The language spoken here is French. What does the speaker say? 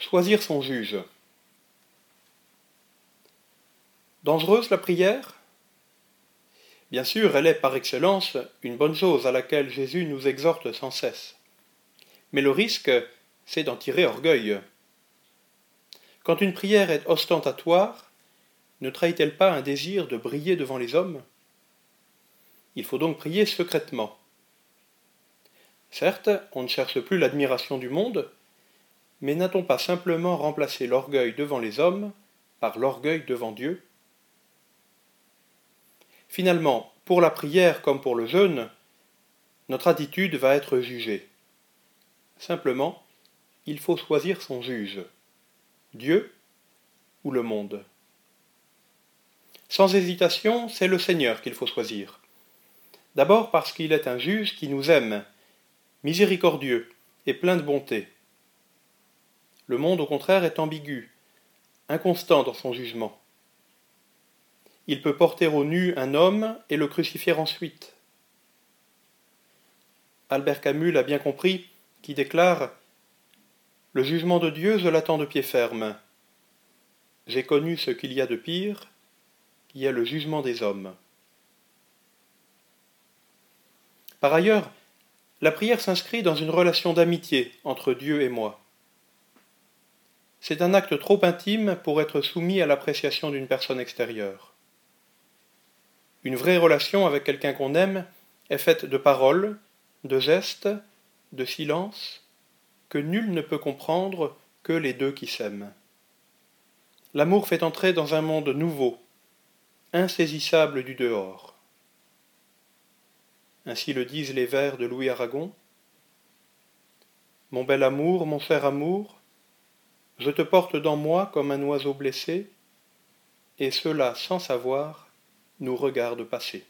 Choisir son juge. Dangereuse la prière? Bien sûr, elle est par excellence une bonne chose à laquelle Jésus nous exhorte sans cesse. Mais le risque, c'est d'en tirer orgueil. Quand une prière est ostentatoire, ne trahit-elle pas un désir de briller devant les hommes? Il faut donc prier secrètement. Certes, on ne cherche plus l'admiration du monde, mais n'a-t-on pas simplement remplacé l'orgueil devant les hommes par l'orgueil devant Dieu? Finalement, pour la prière comme pour le jeûne, notre attitude va être jugée. Simplement, il faut choisir son juge, Dieu ou le monde. Sans hésitation, c'est le Seigneur qu'il faut choisir. D'abord parce qu'il est un juge qui nous aime, miséricordieux et plein de bonté. Le monde, au contraire, est ambigu, inconstant dans son jugement. Il peut porter au nu un homme et le crucifier ensuite. Albert Camus l'a bien compris, qui déclare Le jugement de Dieu, je l'attends de pied ferme. J'ai connu ce qu'il y a de pire, qui est le jugement des hommes. Par ailleurs, la prière s'inscrit dans une relation d'amitié entre Dieu et moi. C'est un acte trop intime pour être soumis à l'appréciation d'une personne extérieure. Une vraie relation avec quelqu'un qu'on aime est faite de paroles, de gestes, de silences, que nul ne peut comprendre que les deux qui s'aiment. L'amour fait entrer dans un monde nouveau, insaisissable du dehors. Ainsi le disent les vers de Louis Aragon. Mon bel amour, mon cher amour, je te porte dans moi comme un oiseau blessé, et cela sans savoir nous regarde passer.